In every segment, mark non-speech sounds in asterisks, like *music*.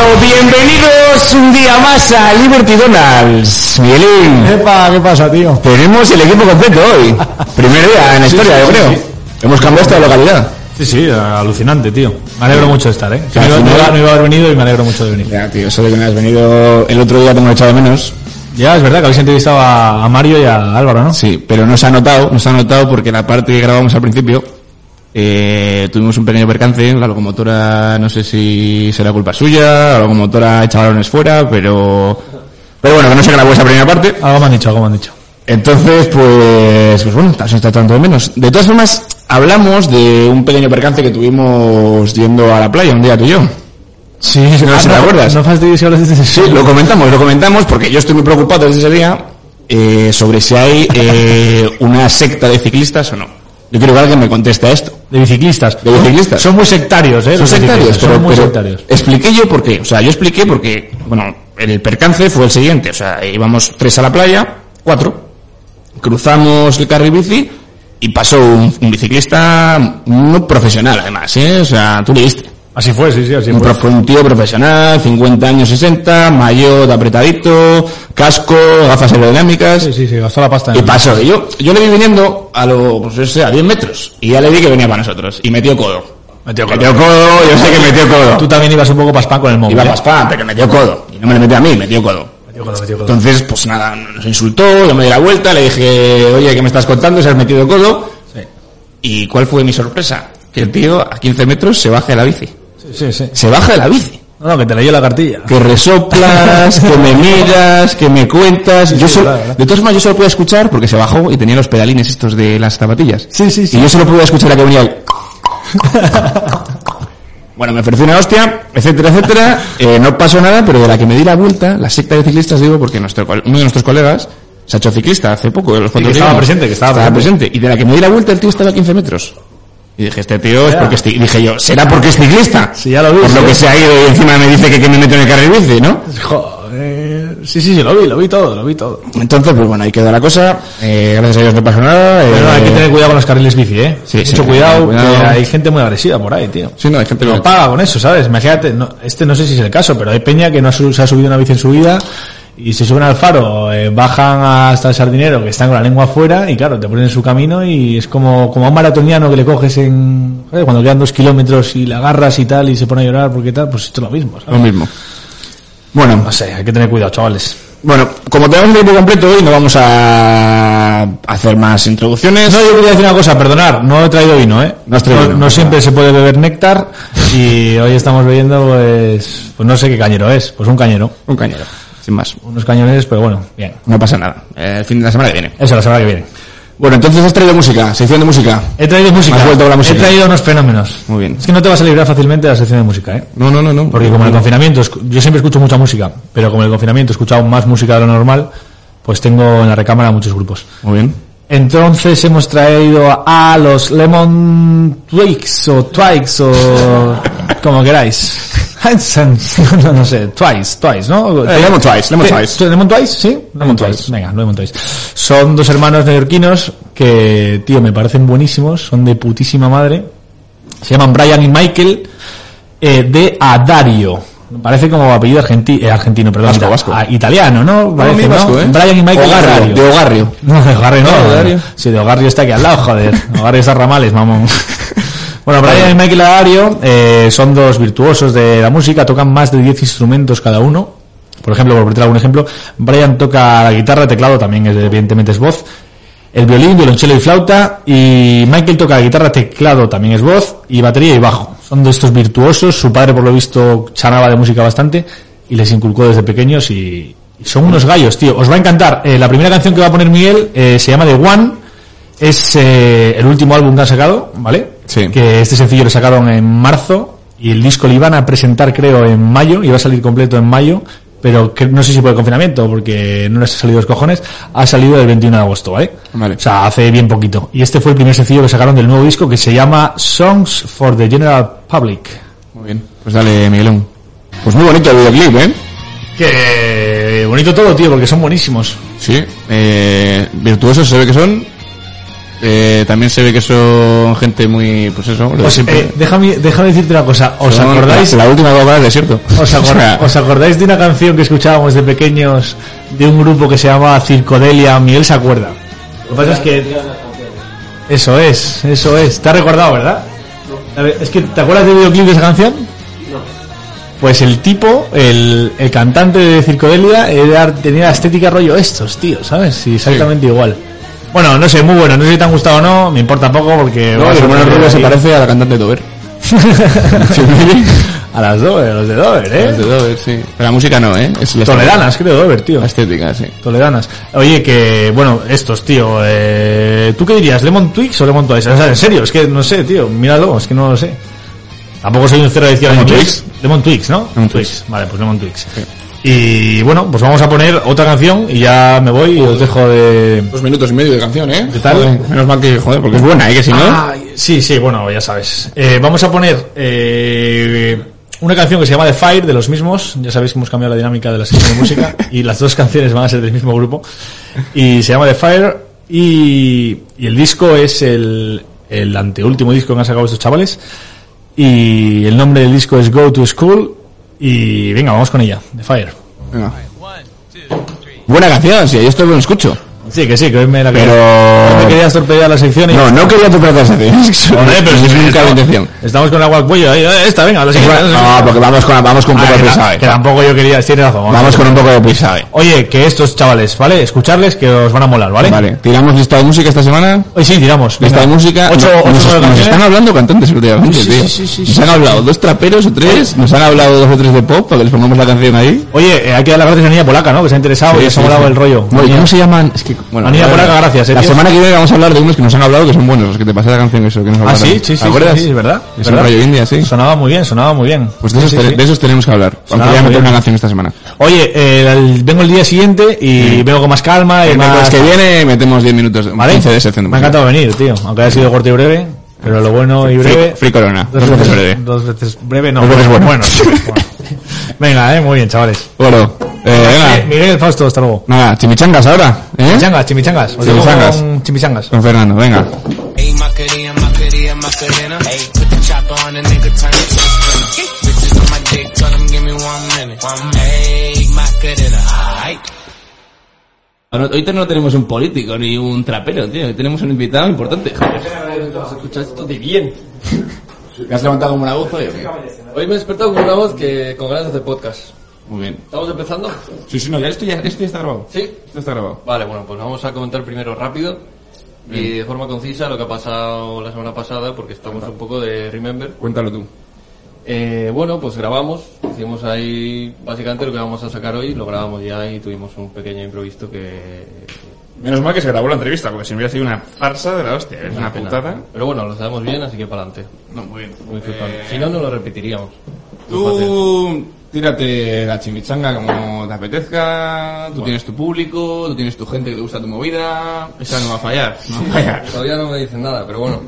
Bueno, bienvenidos un día más a Liberty Donalds. Miguelín, Epa, ¿qué pasa, tío? tenemos el equipo completo hoy. *laughs* Primer día en la historia, yo creo. Hemos cambiado esta localidad. Sí, sí, alucinante, tío. Me alegro mucho de estar, ¿eh? Sí, al no, iba- iba, no iba a haber venido y me alegro mucho de venir. Ya, tío, de que no has venido el otro día te hemos echado de menos. Ya, es verdad que habéis entrevistado a Mario y a Álvaro, ¿no? Sí, pero no se ha notado, no se ha notado porque la parte que grabamos al principio eh, tuvimos un pequeño percance, la locomotora no sé si será culpa suya, la locomotora echa balones fuera, pero pero bueno, que no se grabó esa primera parte. Algo me han dicho, algo me han dicho. Entonces, pues, pues bueno, se está tratando de menos. De todas formas, hablamos de un pequeño percance que tuvimos yendo a la playa un día tú y yo. Sí, no sé si te acuerdas. No fastidies de ese Sí, lo comentamos, lo comentamos porque yo estoy muy preocupado desde ese día eh, sobre si hay eh, una secta de ciclistas o no. Yo quiero que alguien me conteste a esto. De biciclistas. De biciclistas. Son muy sectarios, ¿eh? Son los sectarios, pero, Son muy pero sectarios. expliqué yo por qué. O sea, yo expliqué porque, bueno, el percance fue el siguiente. O sea, íbamos tres a la playa, cuatro, cruzamos el carril bici y pasó un, un biciclista no profesional además, ¿eh? O sea, tú le viste. Así fue, sí, sí, así Un, fue. un tío profesional, 50 años 60, maillot apretadito, casco, gafas aerodinámicas. Sí, sí, sí, gastó la pasta. en Y el- pasó. Y yo, yo le vi viniendo a lo, pues, a 10 metros. Y ya le vi que venía para nosotros. Y metió codo. Metió codo. Metió codo, yo sé que metió codo. Tú también ibas un poco paspán con el móvil. Iba ¿eh? paspán, pero metió codo. Y no me lo metió a mí, metió codo. Metió codo, metió codo. Entonces, pues nada, nos insultó, yo me di la vuelta, le dije, oye, ¿qué me estás contando? ¿Se has metido codo? Sí. ¿Y cuál fue mi sorpresa? Que el tío a 15 metros se baja de la bici. Sí, sí, sí. Se baja de la bici. No, no, que te leyó la cartilla. Que resoplas, que me miras, que me cuentas. yo sí, solo- verdad, verdad. de todas formas, yo solo pude escuchar porque se bajó y tenía los pedalines estos de las zapatillas. Sí, sí, sí. Y yo solo pude escuchar a que venía el... *laughs* Bueno, me ofreció una hostia, etcétera, etcétera. Eh, no pasó nada, pero de la que me di la vuelta, la secta de ciclistas, digo, porque nuestro, uno de nuestros colegas se ha hecho ciclista hace poco. de los cuantos que estaba presente, que estaba presente. Y de la que me di la vuelta, el tío estaba a 15 metros. Y dije, este tío es porque es dije yo, ¿será porque es ciclista? Sí, ya lo vi, Por lo que se ha ido y encima me dice que, que me meto en el carril bici, ¿no? Joder. Sí, sí, sí, lo vi, lo vi todo, lo vi todo. Entonces, pues bueno, ahí quedó la cosa. Eh, gracias a Dios no pasó nada. Pero eh, hay que tener cuidado con los carriles bici, ¿eh? Sí, Mucho sí, cuidado, cuidado. que hay gente muy agresiva por ahí, tío. Sí, no, hay gente No que... paga con eso, ¿sabes? Imagínate, no, este no sé si es el caso, pero hay peña que no se ha subido una bici en su vida y se suben al faro, eh, bajan hasta el sardinero que están con la lengua afuera y claro, te ponen en su camino y es como, como a un maratoniano que le coges en, ¿sabes? cuando quedan dos kilómetros y le agarras y tal y se pone a llorar porque tal, pues esto es lo mismo, Lo ¿sabes? mismo. Bueno, No sé, hay que tener cuidado, chavales. Bueno, como tenemos el tiempo completo hoy, no vamos a hacer más introducciones. No, yo quería decir una cosa, perdonar, no he traído vino, ¿eh? No has traído No, vino, no siempre se puede beber néctar y hoy estamos bebiendo, pues, pues no sé qué cañero es, pues un cañero. Un cañero, sin más. Unos cañones, pero bueno, bien. No pasa nada. El fin de la semana que viene. Eso la semana que viene. Bueno, entonces has traído música, sección de música. He traído música. Has vuelto con la música. He traído unos fenómenos. Muy bien. Es que no te vas a librar fácilmente de la sección de música, ¿eh? No, no, no, no. Porque como en el confinamiento, yo siempre escucho mucha música, pero como en el confinamiento he escuchado más música de lo normal, pues tengo en la recámara muchos grupos. Muy bien. Entonces hemos traído a los Lemon Twigs o Twigs o como queráis. *laughs* *laughs* no, no sé, Twice, Twice, ¿no? Eh, Lemon Twice, Lemon Twice. ¿Lemon Twice? Sí, Lemon Twice. Venga, Lemon Twice. Son dos hermanos neoyorquinos que, tío, me parecen buenísimos, son de putísima madre. Se llaman Brian y Michael eh, de Adario. Parece como apellido argenti- eh, argentino, perdón, Vasco, vasco. ah, italiano, ¿no? Parece, ¿no? vasco, ¿eh? Brian y Michael Ogarrio, de Ogarrio. *laughs* No, de Ogarrio no. No, de Ogarrio. Sí, de Ogarrio está aquí al lado, joder. *laughs* Ogarrio está Ramales, mamón. *laughs* Bueno, Brian y Michael Adario eh, son dos virtuosos de la música, tocan más de 10 instrumentos cada uno. Por ejemplo, por poner algún ejemplo, Brian toca la guitarra, teclado también, es, evidentemente es voz, el violín, violonchelo y flauta, y Michael toca guitarra, teclado también es voz, y batería y bajo. Son de estos virtuosos, su padre por lo visto charlaba de música bastante, y les inculcó desde pequeños, y, y son unos gallos, tío. Os va a encantar. Eh, la primera canción que va a poner Miguel eh, se llama The One, es eh, el último álbum que han sacado, ¿vale? Sí. Que este sencillo lo sacaron en marzo y el disco lo iban a presentar creo en mayo, iba a salir completo en mayo, pero que, no sé si por el confinamiento, porque no les ha salido los cojones, ha salido el 21 de agosto, ¿vale? Vale. O sea, hace bien poquito. Y este fue el primer sencillo que sacaron del nuevo disco que se llama Songs for the General Public. Muy bien. Pues dale, Miguelón. Pues muy bonito el videoclip, ¿eh? Que bonito todo, tío, porque son buenísimos. Sí. Eh, virtuosos se ve que son. Eh, también se ve que son gente muy, pues eso, Os- siempre. eh, déjame, déjame decirte una cosa. ¿Os Son acordáis, La, la última Coca del desierto. os, *laughs* acor- os acordáis de una canción que escuchábamos de pequeños de un grupo que se llamaba Circodelia? Miguel se acuerda. Lo que pasa es que... Eso es, eso es. ¿Te has recordado, verdad? A ver, es que, ¿te acuerdas del videoclip de esa canción? Pues el tipo, el, el cantante de Circodelia, era, tenía la estética rollo estos, tío, ¿sabes? Sí, exactamente igual. Bueno, no sé, muy bueno. No sé si te han gustado o no, me importa poco porque... no, vas el a hermano tener Rubio se parece a la cantante de Dover. *laughs* A las Dover, a los de Dover, Los de ¿eh? Dover, sí. Pero la música no, ¿eh? Es Toledanas, creo, Dover, tío. La estética, sí. Toledanas. Oye, que, bueno, estos, tío, eh, ¿tú qué dirías? ¿Lemon Twix o Lemon Twice? O sea, en serio, es que no sé, tío, míralo, es que no lo sé. Tampoco soy un cero de decir ¿Lemon inglés. Lemon Twix, ¿no? Lemon Twix. Vale, pues Lemon Twix. Y bueno, pues vamos a poner otra canción y ya me voy y os dejo de... Dos minutos y medio de canción, ¿eh? ¿Qué tal? Joder, menos mal que, joder, porque es buena, ¿eh? Que si no... Sí, sí, bueno, ya sabes. Eh, vamos a poner eh, una canción que se llama The Fire de los mismos. Ya sabéis que hemos cambiado la dinámica de la sección de música *laughs* y las dos canciones van a ser del mismo grupo. Y se llama The Fire y, y el disco es el, el anteúltimo disco que han sacado estos chavales. Y el nombre del disco es Go to School. Y venga, vamos con ella, The Fire. Venga. Buena canción, sí, yo esto lo escucho. Sí, que sí, que hoy me la Pero- hoy me querías torpedear la sección y No, no quería tu presentación. Joder, pero si es nunca la intención. estamos con agua al cuello ahí. eh, Esta, venga, la siguiente. No, porque vamos con, vamos con un Ah, poco de que, prisa, ¿eh? que tampoco yo quería, tienes razón. Vamos con un poco de prisa. Oye, que estos chavales, ¿vale? Escucharles que os van a molar, ¿vale? Vale, tiramos lista de música esta semana. Hoy sí, tiramos. Lista venga. de música. Ocho, nos, ocho nos- nos están hablando cantantes últimamente, Sí, tío. sí, sí, nos han hablado dos traperos o tres, nos han hablado dos o tres de pop para que les pongamos la canción ahí. Oye, eh, hay que dar las gracias a Niña Polaca, ¿no? Que se ha interesado y se ha molado el rollo. ¿cómo se llaman? Es que, bueno, Polaca, gracias, eh, La tío. semana que viene vamos a hablar de unos que nos han hablado que son buenos, los que te pasé la canción eso, que nos Ah, hablaron. sí, sí, sí. Sí, es verdad. Es verdad. un rollo india, sí. Sonaba muy bien, sonaba muy bien. Pues de Sí, esos, sí, de esos tenemos que hablar. Aunque Sonaba voy a muy meter bien. una canción esta semana. Oye, eh, el- vengo el día siguiente y vengo con más calma y El más... que viene metemos 10 minutos, de- ¿Vale? 15 de de Me ha encantado venir, tío. Aunque haya sido corto y breve, pero lo bueno y breve... free corona, dos veces breve. Dos veces breve, no. Dos veces bueno. bueno. sí, bueno. *laughs* Venga, eh, muy bien, chavales. Bueno, eh, Eh, venga. Miguel Fausto, hasta luego. Nada, chimichangas ahora, ¿eh? Chimichangas, chimichangas. Os Chimichangas. con chimichangas. Con Fernando, venga. Me hoy no tenemos un político ni un trapero, tío. Hoy tenemos un invitado importante. escuchar esto de bien. *laughs* ¿Te has levantado como una voz hoy? Hoy me he despertado con una voz que con ganas de hacer podcast. Muy bien. ¿Estamos empezando? Sí, sí, no, ya esto ya, esto ya está grabado. Sí. Esto está grabado. Vale, bueno, pues vamos a comentar primero rápido y de forma concisa lo que ha pasado la semana pasada porque estamos un poco de remember. Cuéntalo tú. Eh, bueno, pues grabamos, hicimos ahí básicamente lo que vamos a sacar hoy, lo grabamos ya y tuvimos un pequeño improviso que... Menos mal que se grabó la entrevista, porque si no hubiera sido una farsa de la hostia. Es una pena. putada. Pero bueno, lo sabemos bien, así que para adelante. No, muy bien. Muy flipante. Si no, no lo repetiríamos. Tú tírate la chimichanga como te apetezca, tú tienes tu público, tú tienes tu gente que te gusta tu movida, esa no va a fallar, no va a fallar. Todavía no me dicen nada, pero bueno,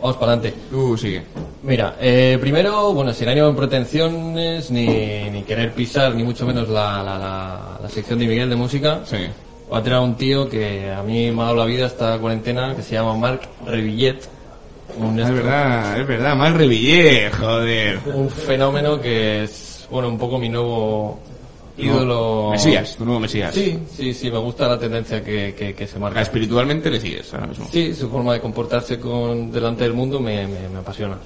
vamos para adelante. Tú sigue. Mira, eh, primero, bueno, sin ánimo de pretensiones, ni, ni querer pisar, ni mucho menos la, la, la, la sección de Miguel de música, Sí. voy a traer a un tío que a mí me ha dado la vida esta cuarentena, que se llama Marc Revillet, un, Es verdad, es verdad, mal revillé, joder. un fenómeno que es, bueno, un poco mi nuevo ídolo. Mesías, tu nuevo Mesías. Sí, sí, sí, me gusta la tendencia que, que, que se marca. Espiritualmente le sigues ahora mismo. Sí, su forma de comportarse con delante del mundo me, me, me apasiona.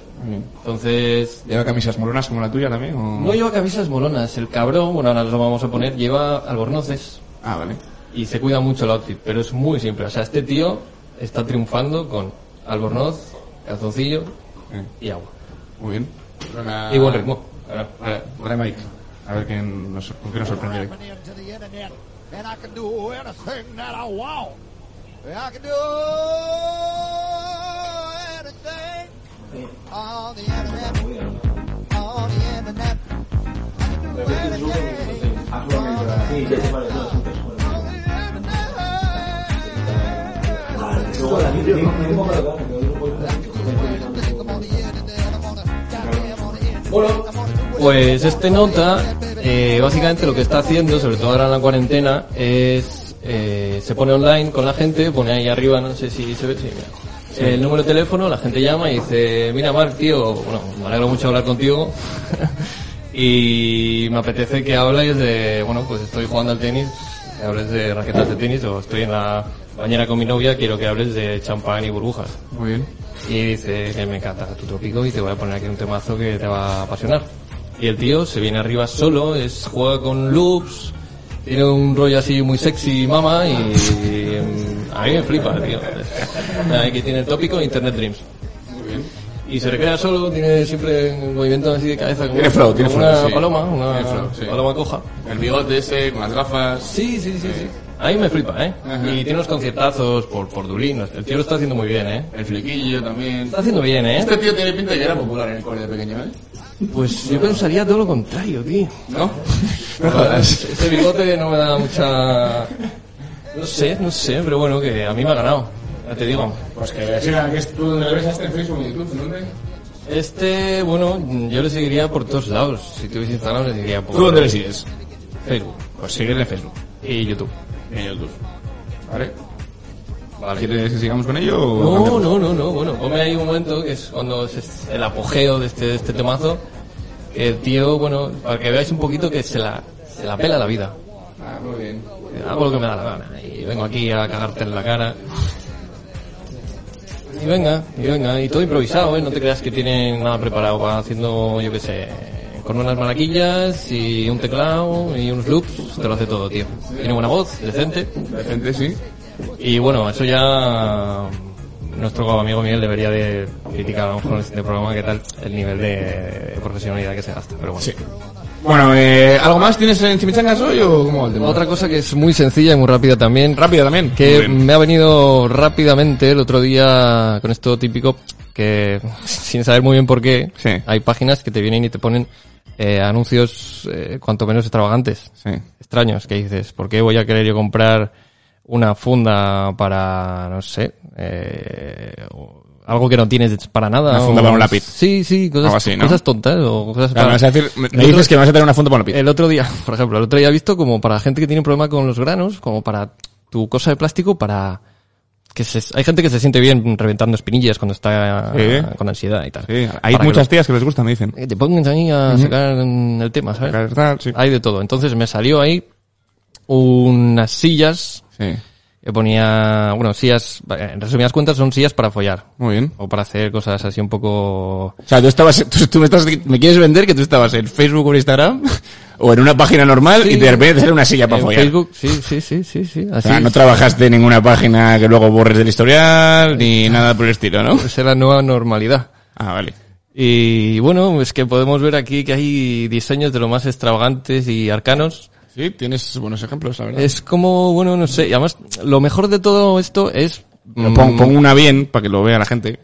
Entonces, ¿Lleva camisas moronas como la tuya también? O... No lleva camisas molonas. El cabrón, bueno, ahora lo vamos a poner, lleva albornoces Ah, vale. y se cuida mucho el outfit, pero es muy simple. O sea, este tío está triunfando con albornoz, calzoncillo y agua. Muy bien. Y buen ritmo. Vale, vale, Mike. A ver quién nos, con qué nos sorprende hoy. Pues este nota, eh, básicamente lo que está haciendo, sobre todo ahora en la cuarentena, es eh, se pone online con la gente, pone ahí arriba, no sé si se ve, sí, mira. el número de teléfono, la gente llama y dice, mira Marc, tío, bueno, me alegro mucho hablar contigo *laughs* y me apetece que hables de, bueno, pues estoy jugando al tenis, que hables de raquetas de tenis o estoy en la bañera con mi novia, quiero que hables de champán y burbujas. Muy bien. Y dice que me encanta tu tópico y te voy a poner aquí un temazo que te va a apasionar. Y el tío se viene arriba solo, es juega con loops, tiene un rollo así muy sexy mama y, mm, a mí me flipa, tío. *laughs* Aquí tiene el tópico Internet Dreams. Y se recrea solo, tiene siempre un movimiento así de cabeza como, Tiene flow, tiene flow, una sí. paloma, una flow, sí. paloma coja. El bigote ese, con las gafas. Sí, sí, sí, sí. A mí me flipa, ¿eh? Y tiene unos conciertazos por, por Dublín. El tío lo está haciendo muy bien, ¿eh? El flequillo también. Está haciendo bien, ¿eh? Este tío tiene pinta de que era popular en el cole de pequeño, ¿eh? Pues yo pensaría todo lo contrario, tío. ¿No? *laughs* Ese bigote no me da mucha... No sé, no sé, pero bueno, que a mí me ha ganado. Ya te digo. Pues que siga, que es tú donde le ves este en Facebook y YouTube, ¿dónde? Este, bueno, yo le seguiría por todos lados. Si tuviese Instagram, le seguiría por... ¿Tú dónde le sigues? Facebook Pues síguele en Facebook. y YouTube. En YouTube. ¿Vale? ¿Quieres que sigamos con ello o No, no, no, no, bueno, ponme ahí un momento que es cuando es el apogeo de este, de este temazo. que El tío, bueno, para que veáis un poquito que se la, se la pela la vida. Ah, muy bien. Hago lo que me da la gana. Y vengo aquí a cagarte en la cara. Y venga, y venga, y todo improvisado, ¿eh? No te creas que tienen nada preparado. Va haciendo, yo qué sé, con unas maraquillas y un teclado y unos loops. Te lo hace todo, tío. Tiene buena voz, decente. La gente sí. Y bueno, eso ya nuestro amigo Miguel debería de criticar a lo mejor en este programa qué tal el nivel de profesionalidad que se gasta. Pero bueno. Sí. Bueno, eh, ¿algo más tienes en Chimichangas hoy o cómo va el tema? Otra cosa que es muy sencilla y muy rápida también. Rápida también. Que me ha venido rápidamente el otro día con esto típico que sin saber muy bien por qué Sí. hay páginas que te vienen y te ponen eh, anuncios eh, cuanto menos extravagantes, Sí. extraños, que dices, ¿por qué voy a querer yo comprar una funda para, no sé, eh, algo que no tienes para nada? Una funda o- para un lápiz. Sí, sí, cosas, Algo así, ¿no? cosas tontas o cosas Claro, me, para- vas a decir, me, me El otro- dices que me vas a traer una funda para una pizza. el otro día, *laughs* por ejemplo, el otro día he visto como para gente que tiene un problema con los granos, como para tu cosa de plástico, para que se, hay gente que se siente bien reventando espinillas cuando está Sí. eh, con ansiedad y tal. Sí, hay Para que muchas lo- tías que les gusta, me dicen. que te pongan ahí a sacar el tema, ¿sabes? Tal, sí. Hay de todo. Entonces me salió ahí unas sillas Sí. que ponía, bueno, sillas, en resumidas cuentas son sillas para follar. Muy bien. O para hacer cosas así un poco... O sea, tú estabas, tú, tú me estás, me quieres vender que tú estabas en Facebook o en Instagram *laughs* o en una página normal Sí. y de repente te sale una silla para en follar. Facebook, sí, sí, sí, sí, sí. O sea, no trabajaste en ninguna página que luego borres del historial ni nada por el estilo, ¿no? es la nueva normalidad. Ah, vale. Y bueno, es que podemos ver aquí que hay diseños de lo más extravagantes y arcanos. Sí, tienes buenos ejemplos, la verdad. Es como, bueno, no sé, y además lo mejor de todo esto es... Pero mm, pon, pon una bien para que lo vea la gente.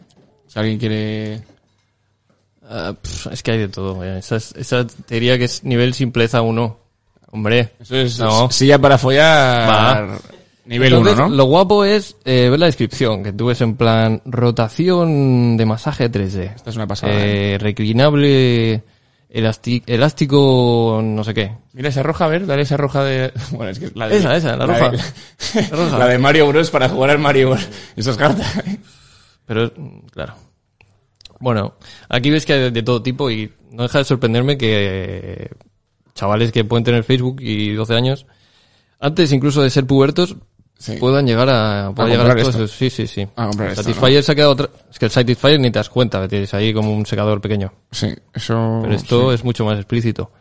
Si alguien quiere... ah, es que hay de todo. eh. Esa, es- esa te diría que es nivel simpleza 1. Hombre. Eso es No. silla para follar Va. nivel 1, Entonces, ¿no? Lo guapo es eh, ver la descripción, que tú ves en plan rotación de masaje 3D. Esta es una pasada. Eh, reclinable, elasti- elástico, no sé qué. Mira esa roja, a ver, dale esa roja de... *laughs* Bueno, es que la de... Esa, esa, la roja. de- La roja. *laughs* La de Mario Bros para jugar al Mario Bros. Eso es carta. Pero, claro. Bueno, aquí ves que hay de, todo tipo y no deja de sorprenderme que chavales que pueden tener Facebook y 12 años, antes incluso de ser pubertos, Sí. puedan llegar a, puedan llegar a comprar todo esto. Sí, sí, sí. A comprar esto, Satisfyer se ha quedado otra... Es que el Satisfyer ni te das cuenta, tienes ahí como un secador pequeño. Sí, eso... Pero esto sí. es mucho más explícito.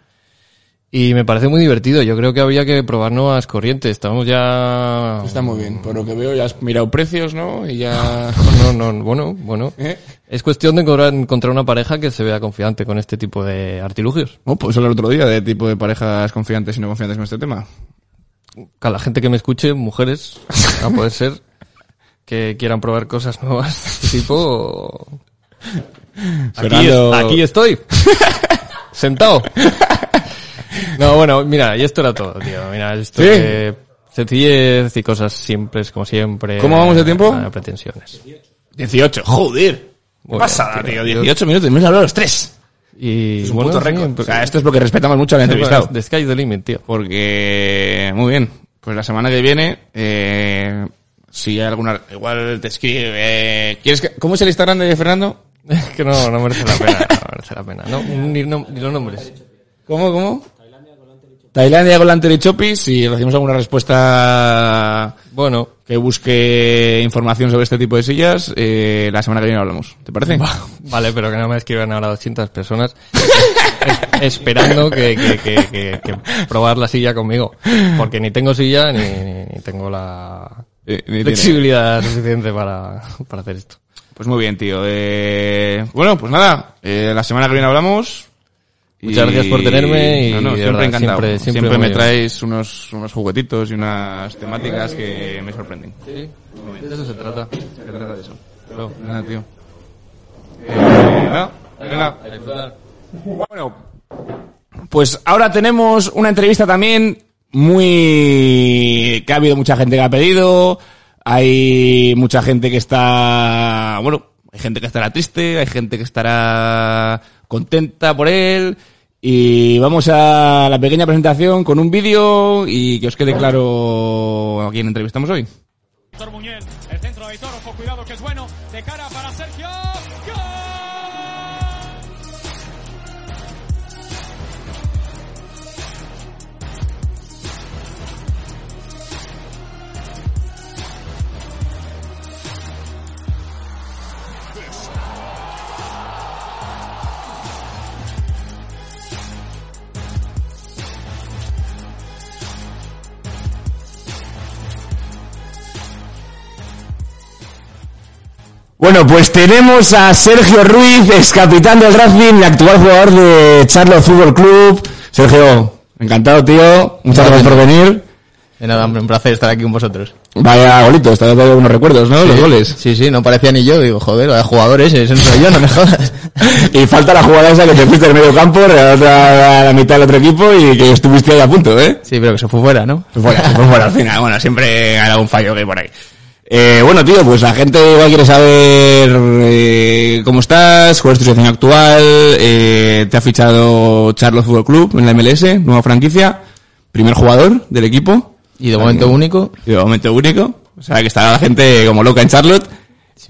Y me parece muy divertido. Yo creo que habría que probar nuevas corrientes. Estamos ya... Está muy bien. Por lo que veo ya has mirado precios, ¿no? Y ya... *laughs* No, no, bueno, bueno. *laughs* ¿Eh? Es cuestión de encontrar, encontrar una pareja que se vea confiante con este tipo de artilugios. Oh, pues hablar otro día de tipo de parejas confiantes y no confiantes con este tema. A la gente que me escuche, mujeres, a poder ser, que quieran probar cosas nuevas de este tipo. Aquí, Fernando- es- aquí estoy. Sentado. No, bueno, mira, y esto era todo, tío. Mira, esto ¿Sí? que sencillez y cosas simples, como siempre. ¿Cómo vamos de tiempo? Pretensiones. 18, joder. Muy Pasada, bien, tío. tío. 18 minutos, hemos hablado los tres. Y Es un bueno, récord. O sea, esto es porque respetamos mucho al entrevistado. The sky's the limit, tío. Porque... Muy bien. pues la semana que viene, eh, si hay alguna, igual te escribe, eh, ¿quieres que, ¿cómo es el Instagram de Fernando? *laughs* Es que no, no merece la pena, no *laughs* merece la pena. No, ni, no- ni los nombres. ¿Cómo, cómo? Tailandia con la Chopis, si recibimos alguna respuesta Bueno, que busque información sobre este tipo de sillas, eh, la semana que viene hablamos. ¿Te parece? vale, pero que no me escriban ahora 200 personas es- esperando que, que, que, que- que probar la silla conmigo. Porque ni tengo silla ni, ni- ni tengo la Eh, ni tiene. flexibilidad suficiente para, para hacer esto. Pues muy bien, tío. Eh, bueno, pues nada, eh, la semana que viene hablamos. Muchas gracias por tenerme y No, no, de siempre verdad, encantado. siempre- Siempre, siempre me muy- traes unos, unos juguetitos y unas temáticas que me sorprenden. Sí, de eso se trata. Se trata de eso. Claro. Nada, tío. Eh, nada. Bueno, pues ahora tenemos una entrevista también muy... que ha habido mucha gente que ha pedido, hay mucha gente que está... bueno, hay gente que estará triste, hay gente que estará contenta por él y vamos a la pequeña presentación con un vídeo y que os quede claro a quién entrevistamos hoy. El centro de cuidado que es bueno, Bueno, pues tenemos a Sergio Ruiz, ex capitán del Racing y actual jugador de Charlo Fútbol Club. Sergio, encantado, tío. Muchas gracias por venir. De nada, hombre, un placer estar aquí con vosotros. Vaya golito, está dando algunos recuerdos, ¿no? Los goles. Sí, sí, no parecía ni yo. Digo, joder, vaya jugadores, ese no soy yo, no me jodas. *laughs* Y falta la jugada esa que te fuiste del medio campo, regalaste a la mitad del otro equipo y que estuviste ahí a punto, ¿eh? Sí, pero que se fue fuera, ¿no? Pues bueno, pues bueno, al *laughs* final, bueno, siempre hay algún fallo que hay por ahí. Eh, bueno, tío, pues la gente igual quiere saber eh, cómo estás, cuál es tu situación actual, eh, te ha fichado Charlo Fútbol Club en la MLS, nueva franquicia, primer jugador del equipo, Y de momento único. y de momento único, o sea que estará la gente como loca en Charlotte,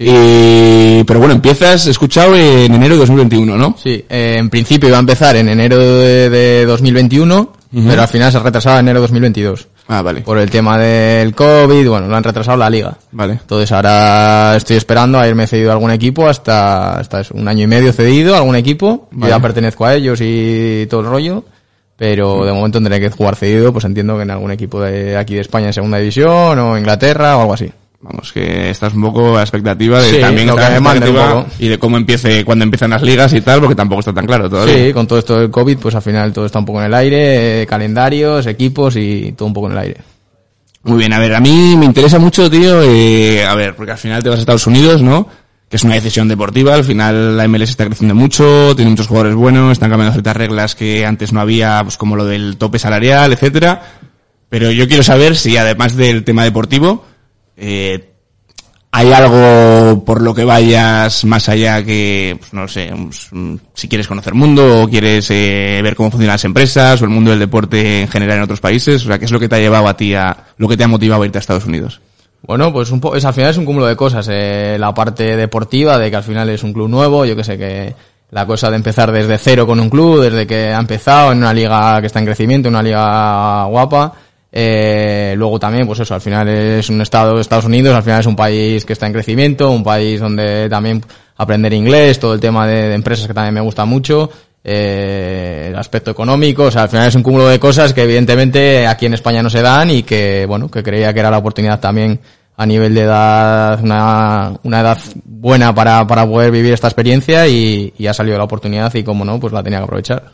y, pero bueno, empiezas, he escuchado, en enero de 2021, ¿no? Sí, eh, en principio iba a empezar en enero de, de 2021, pero al final se ha retrasado a enero de 2022. Ah, vale, Por el tema del COVID, bueno, lo han retrasado la liga. vale. Entonces ahora estoy esperando a irme cedido a algún equipo hasta, hasta eso, un año y medio cedido a algún equipo. Yo Vale. ya pertenezco a ellos y todo el rollo. Pero de momento tendré que jugar cedido, pues entiendo que en algún equipo de aquí de España en segunda división o Inglaterra o algo así. Vamos, que estás un poco a expectativa de Sí, también lo que a la me manden un expectativa poco. y de cómo empiece, cuando empiezan las ligas y tal, porque tampoco está tan claro todavía. Sí, con todo esto del COVID, pues al final todo está un poco en el aire, eh, calendarios, equipos y todo un poco en el aire. Muy bien, a ver, a mí me interesa mucho, tío, eh, a ver, porque al final te vas a Estados Unidos, ¿no? Que es una decisión deportiva, al final la MLS está creciendo mucho, tiene muchos jugadores buenos, están cambiando ciertas reglas que antes no había, pues como lo del tope salarial, etcétera. Pero yo quiero saber si además del tema deportivo, eh, hay algo por lo que vayas más allá que, pues, no sé, si quieres conocer mundo o quieres eh, ver cómo funcionan las empresas o el mundo del deporte en general en otros países, o sea, ¿qué es lo que te ha llevado a ti a, lo que te ha motivado a irte a Estados Unidos? Bueno, pues un es, al final es un cúmulo de cosas. eh, la parte deportiva, de que al final es un club nuevo, yo que sé que la cosa de empezar desde cero con un club, desde que ha empezado en una liga que está en crecimiento, una liga guapa. Eh, luego también, pues eso, al final es un estado, Estados Unidos, al final es un país que está en crecimiento, un país donde también aprender inglés, todo el tema de, empresas que también me gusta mucho, eh, el aspecto económico, o sea, al final es un cúmulo de cosas que evidentemente aquí en España no se dan y que, bueno, que creía que era la oportunidad también a nivel de edad, una, una edad buena para, para poder vivir esta experiencia y, y ha salido la oportunidad y como no, pues la tenía que aprovechar.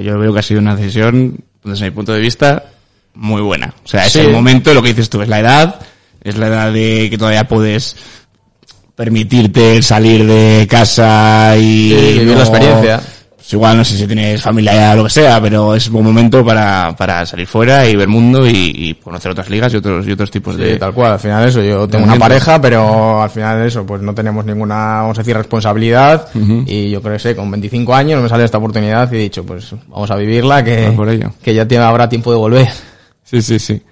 Yo veo que ha sido una decisión, desde mi punto de vista, muy buena. O sea, es Sí. el momento, lo que dices tú, es la edad, es la edad de que todavía puedes permitirte salir de casa y Sí, vivir la experiencia. pues igual no sé si tienes familia o lo que sea, pero es un buen momento para, para salir fuera y ver mundo y, y conocer otras ligas y otros, y otros tipos Sí, de... tal cual, al final eso, yo tengo una pareja, pero al final eso, pues no tenemos ninguna, vamos a decir, responsabilidad y yo creo que sé, con 25 años me sale esta oportunidad y he dicho, pues vamos a vivirla, que, por ello. que ya tiene, habrá tiempo de volver. Sí, sí, sí.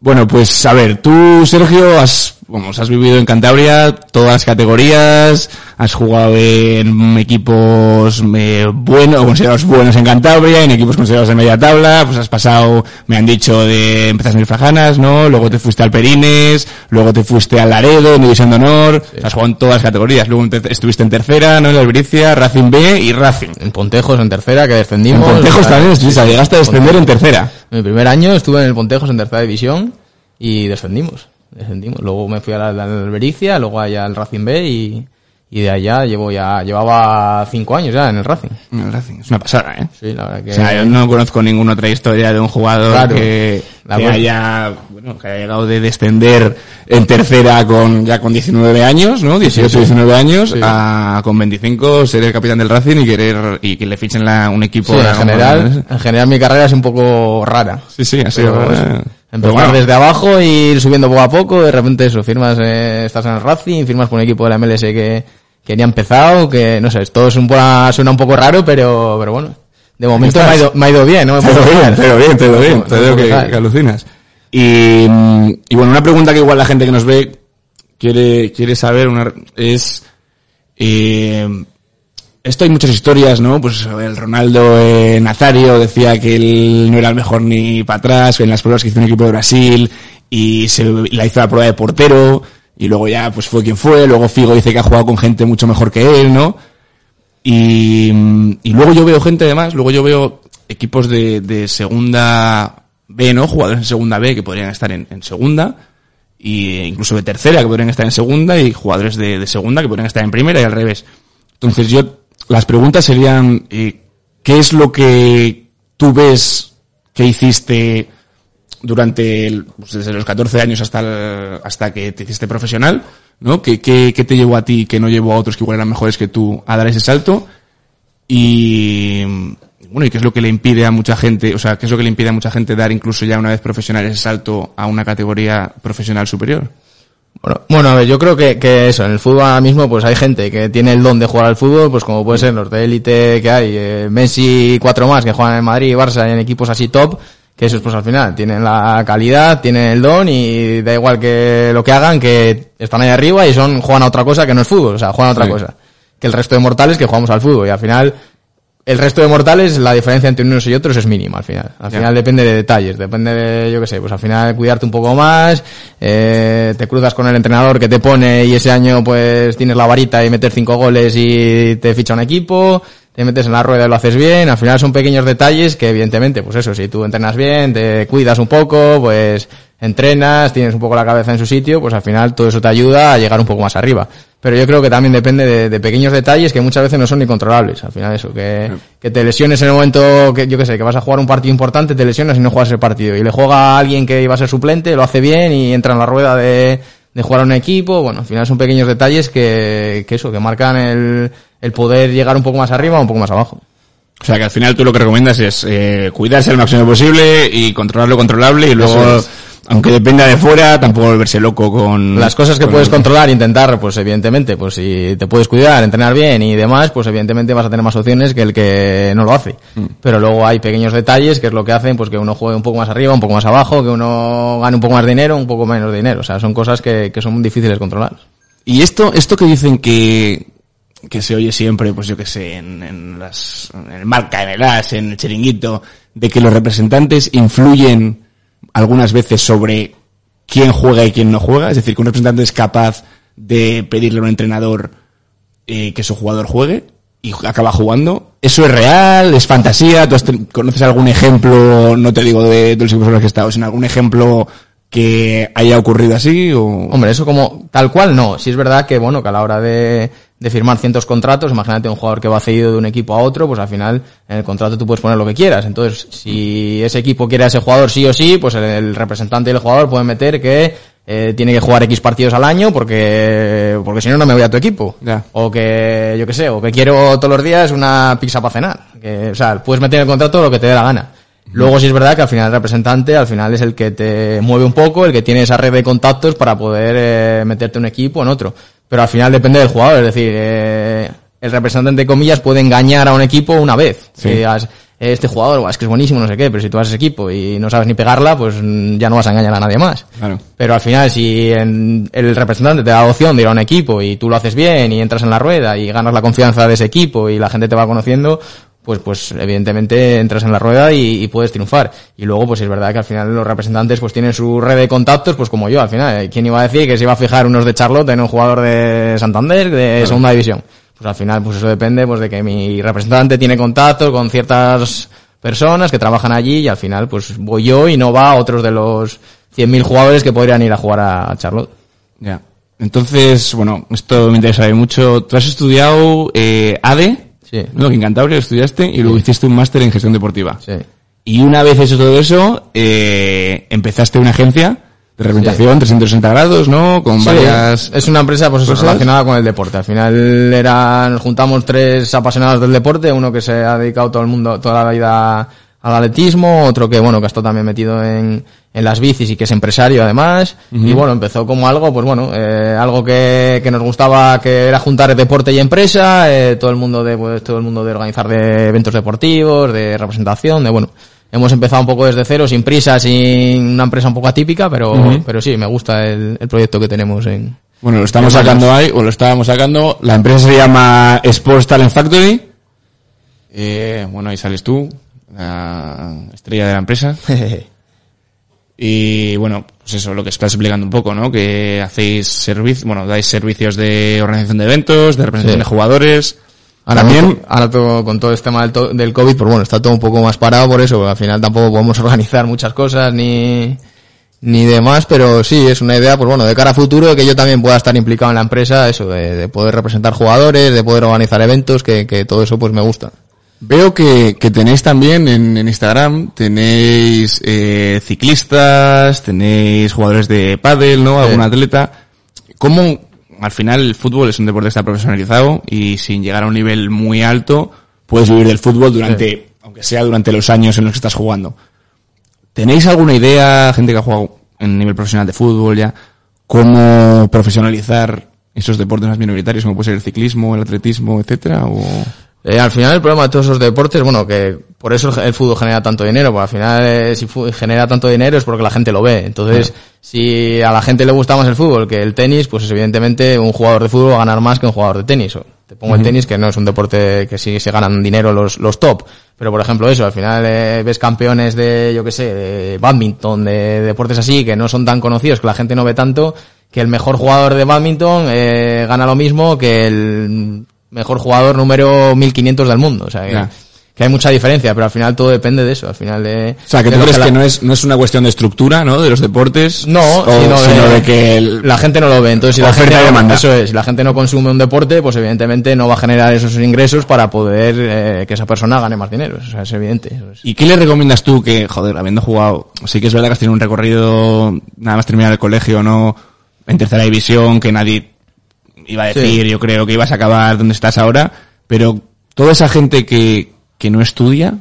Bueno, pues a ver, tú, Sergio, has, vamos, has vivido en Cantabria todas las categorías, has jugado en equipos eh, buenos, considerados buenos en Cantabria, en equipos considerados de media tabla, pues has pasado, me han dicho, de empezaste en el Frajanas, ¿no? Luego te fuiste al Perines, luego te fuiste al Laredo, en División de Honor, has jugado en todas las categorías, luego estuviste en tercera, ¿no? En la Albericia, Racing B y Racing. En Pontejos, en tercera, que En descendimos. Pontejos O sea, también, sea, llegaste a descender en tercera. Mi primer año estuve en el Pontejos en tercera división y descendimos. Descendimos. Luego me fui a la, a la Albericia, luego allá al Racing B y, y de allá llevo ya, llevaba cinco años ya en el Racing. En el Racing, es una pasada, ¿eh? Sí, la verdad que... O sea, yo no conozco ninguna otra historia de un jugador Claro. que, La que haya, bueno, que haya llegado de descender en tercera con, ya con 19 años, ¿no? 18, 19 años, Sí. a con 25 ser el capitán del Racing y querer, y que le fichen la, un equipo. Sí, en como- general, en general mi carrera es un poco rara. Sí, sí, ha sido, pero Empezar bueno. desde abajo y ir subiendo poco a poco, de repente eso, firmas, eh, estás en el Racing, firmas por un equipo de la MLS que, que ni ha empezado, que no sé, todo es un, poco- suena un poco raro, pero, pero bueno, de momento me ha, ido, me ha ido bien, ¿no? Te bien, te bien, te veo bien, No te veo que, alucinas. Y, y bueno, una pregunta que igual la gente que nos ve quiere, quiere saber una, es, eh, esto hay muchas historias, ¿no? Pues el Ronaldo eh, Nazario decía que él no era el mejor ni para atrás, en las pruebas que hizo un equipo de Brasil, y se la hizo la prueba de portero, y luego ya pues fue quien fue, luego Figo dice que ha jugado con gente mucho mejor que él, ¿no? Y, y luego yo veo gente además, luego yo veo equipos de, de segunda B, ¿no? Jugadores en segunda B que podrían estar en, en segunda, y incluso de tercera que podrían estar en segunda, y jugadores de, de segunda que podrían estar en primera y al revés. Entonces yo, las preguntas serían, eh, ¿qué es lo que tú ves que hiciste durante, el- pues, desde los 14 años hasta, el- hasta que te hiciste profesional? ¿No? ¿Qué, qué, qué te llevó a ti que no llevó a otros que igual eran mejores que tú a dar ese salto? Y, bueno, ¿y qué es lo que le impide a mucha gente, o sea, qué es lo que le impide a mucha gente dar incluso ya una vez profesional ese salto a una categoría profesional superior? Bueno, bueno, a ver, yo creo que, que eso, en el fútbol ahora mismo pues hay gente que tiene el don de jugar al fútbol, pues como puede ser los de élite que hay, eh, Messi y cuatro más que juegan en Madrid y Barça en equipos así top, que esos pues al final tienen la calidad, tienen el don y da igual que lo que hagan, que están ahí arriba y son, juegan a otra cosa que no es fútbol, o sea, juegan a otra Sí. cosa. Que el resto de mortales que jugamos al fútbol y al final el resto de mortales, la diferencia entre unos y otros es mínima al final. Al final depende de detalles, depende de, yo qué sé, pues al final cuidarte un poco más, eh, te cruzas con el entrenador que te pone y ese año pues tienes la varita y meter cinco goles y te ficha un equipo, te metes en la rueda y lo haces bien, al final son pequeños detalles que evidentemente, pues eso, si tú entrenas bien, te cuidas un poco, pues entrenas, tienes un poco la cabeza en su sitio, pues al final todo eso te ayuda a llegar un poco más arriba. Pero yo creo que también depende de, de pequeños detalles que muchas veces no son ni controlables. Al final eso, que, que te lesiones en el momento que, yo qué sé, que vas a jugar un partido importante, te lesionas y no juegas el partido. Y le juega a alguien que iba a ser suplente, lo hace bien y entra en la rueda de, de jugar a un equipo. Bueno, al final son pequeños detalles que, que eso, que marcan el, el poder llegar un poco más arriba o un poco más abajo. O sea, que al final tú lo que recomiendas es eh, cuidarse al máximo posible y controlar lo controlable y luego, es. aunque dependa de fuera, tampoco volverse loco con... Las cosas que con- puedes controlar, intentar, pues evidentemente, pues si te puedes cuidar, entrenar bien y demás, pues evidentemente vas a tener más opciones que el que no lo hace. Pero luego hay pequeños detalles que es lo que hacen, pues que uno juegue un poco más arriba, un poco más abajo, que uno gane un poco más dinero, un poco menos dinero. O sea, son cosas que, que son difíciles de controlar. Y esto, esto que dicen que, que se oye siempre, pues yo que sé, en, en las, en el marca, en el as, en el chiringuito, de que los representantes influyen algunas veces sobre quién juega y quién no juega. Es decir, que un representante es capaz de pedirle a un entrenador eh, que su jugador juegue y acaba jugando. ¿Eso es real? ¿Es fantasía? ¿Tú has conoces algún ejemplo, no te digo de, de los equipos en los que he estado, sino algún ejemplo que haya ocurrido así? O... Hombre, eso como tal cual no. Sí es verdad que, bueno, que a la hora de, de firmar cientos contratos, imagínate un jugador que va cedido de un equipo a otro, pues al final en el contrato tú puedes poner lo que quieras. Entonces, si ese equipo quiere a ese jugador sí o sí, pues el, el representante del jugador puede meter que eh, tiene que jugar X partidos al año porque, porque si no, no me voy a tu equipo. O que, yo qué sé, o que quiero todos los días una pizza para cenar. Que, o sea, puedes meter en el contrato lo que te dé la gana. Luego sí es verdad que al final el representante al final es el que te mueve un poco, el que tiene esa red de contactos para poder eh, meterte en un equipo o en otro. Pero al final depende del jugador, es decir, eh, el representante de comillas puede engañar a un equipo una vez. Sí. Si has- este jugador, "Buah, es que es buenísimo, no sé qué, pero si tú haces equipo y no sabes ni pegarla, pues ya no vas a engañar a nadie más. Claro. Pero al final, si en- el representante te da la opción de ir a un equipo y tú lo haces bien y entras en la rueda y ganas la confianza de ese equipo y la gente te va conociendo, pues, pues evidentemente entras en la rueda y, y puedes triunfar. Y luego, pues es verdad que al final los representantes pues tienen su red de contactos, pues como yo, al final, ¿quién iba a decir que se iba a fijar unos de Charlotte en un jugador de Santander, de segunda división? Pues al final, pues eso depende pues de que mi representante tiene contactos con ciertas personas que trabajan allí y al final, pues voy yo y no va a otros de los 100.000 jugadores que podrían ir a jugar a Charlotte. Ya. Entonces, bueno, esto me interesa mucho. Tú has estudiado eh, ADE, Sí. ¿no? Que en Cantabria estudiaste y luego hiciste un máster en gestión deportiva. Sí. Y una vez hecho todo eso, eh, empezaste una agencia de representación 360 grados, ¿no? Con Sí, varias... es una empresa pues eso, cosas. relacionada con el deporte. Al final era, nos juntamos tres apasionados del deporte, uno que se ha dedicado todo el mundo, toda la vida al atletismo, otro que bueno, que ha estado también metido en, en las bicis y que es empresario además. Y bueno, empezó como algo, pues bueno, eh, algo que, que nos gustaba que era juntar deporte y empresa, eh, todo el mundo de, pues, todo el mundo de organizar de eventos deportivos, de representación, de bueno. Hemos empezado un poco desde cero, sin prisa, sin una empresa un poco atípica, pero, pero sí, me gusta el, el proyecto que tenemos en, Bueno, lo estamos sacando ahí, o lo estábamos sacando. La empresa se llama Sports Talent Factory. Eh, bueno, ahí sales tú, la estrella de la empresa. *laughs* Y bueno, pues eso, lo que estás explicando un poco, ¿no? Que hacéis servicios, bueno, dais servicios de organización de eventos, de representación Sí. de jugadores. Ahora También, ahora todo, con todo este tema del, to- del COVID, pues bueno, está todo un poco más parado por eso, al final tampoco podemos *laughs* organizar muchas cosas ni, ni demás, pero sí, es una idea, pues bueno, de cara a futuro, de que yo también pueda estar implicado en la empresa, eso, de, de poder representar jugadores, de poder organizar eventos, que, que todo eso pues me gusta. Veo que, que tenéis también en, en Instagram, tenéis eh, ciclistas, tenéis jugadores de pádel, ¿no? Algún atleta. ¿Cómo, al final, el fútbol es un deporte que está profesionalizado y sin llegar a un nivel muy alto, puedes vivir del fútbol durante, aunque sea durante los años en los que estás jugando. ¿Tenéis alguna idea, gente que ha jugado en nivel profesional de fútbol ya, cómo profesionalizar esos deportes más minoritarios, como puede ser el ciclismo, el atletismo, etcétera? O... Eh, al final el problema de todos esos deportes, bueno, que por eso el, el fútbol genera tanto dinero, porque al final eh, si genera tanto dinero es porque la gente lo ve. Entonces, si a la gente le gusta más el fútbol que el tenis, pues evidentemente un jugador de fútbol va a ganar más que un jugador de tenis. O Te pongo el tenis, que no es un deporte que sí se ganan dinero los, los top. Pero por ejemplo eso, al final eh, ves campeones de, yo qué sé, de badminton, de deportes así, que no son tan conocidos, que la gente no ve tanto, que el mejor jugador de badminton eh, gana lo mismo que el mejor jugador número 1500 del mundo. O sea, que, hay mucha diferencia, pero al final todo depende de eso. Al final de, O sea, que tú crees la- que no es, no es una cuestión de estructura, ¿no? De los deportes. no, o- sino, de, de que el- la gente no lo ve. Entonces, si la gente no, demanda. eso es, si la gente no consume un deporte, pues evidentemente no va a generar esos ingresos para poder eh, que esa persona gane más dinero. O sea, es evidente. Eso es. ¿Y qué le recomiendas tú que, joder, habiendo jugado, sí que es verdad que has tenido un recorrido, nada más terminar el colegio, ¿no? En tercera división, que nadie iba a Sí. decir, yo creo que ibas a acabar donde estás ahora, pero toda esa gente que, que no estudia,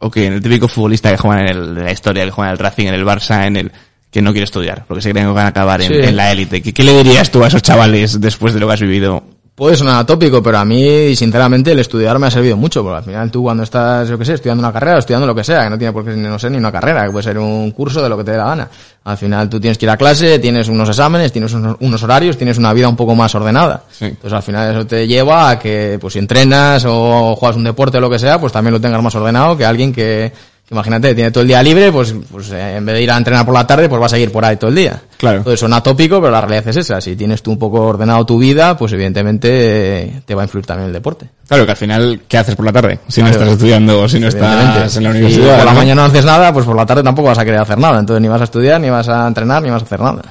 o que el típico futbolista que juega en el, de la historia, que juega en el Racing, en el Barça, en el, que no quiere estudiar, porque se creen que van a acabar en, Sí. en la élite. ¿Qué, ¿Qué le dirías tú a esos chavales después de lo que has vivido? Puede sonar atópico, pero a mí, sinceramente, el estudiar me ha servido mucho, porque al final tú cuando estás, yo qué sé, estudiando una carrera estudiando lo que sea, que no tiene por qué, no sé, ni una carrera, que puede ser un curso de lo que te dé la gana. Al final tú tienes que ir a clase, tienes unos exámenes, tienes unos, unos horarios, tienes una vida un poco más ordenada. Sí. Entonces al final eso te lleva a que, pues si entrenas o juegas un deporte o lo que sea, pues también lo tengas más ordenado que alguien que imagínate, tiene todo el día libre, pues, pues eh, en vez de ir a entrenar por la tarde, pues vas a ir por ahí todo el día. Claro. Entonces suena tópico, pero la realidad es esa. Si tienes tú un poco ordenado tu vida, pues evidentemente eh, te va a influir también el deporte. Claro, que al final, ¿qué haces por la tarde? Si no estás estudiando o si no estás en la Si universidad. por la mañana no haces nada, pues por la tarde tampoco vas a querer hacer nada. Entonces ni vas a estudiar, ni vas a entrenar, ni vas a hacer nada.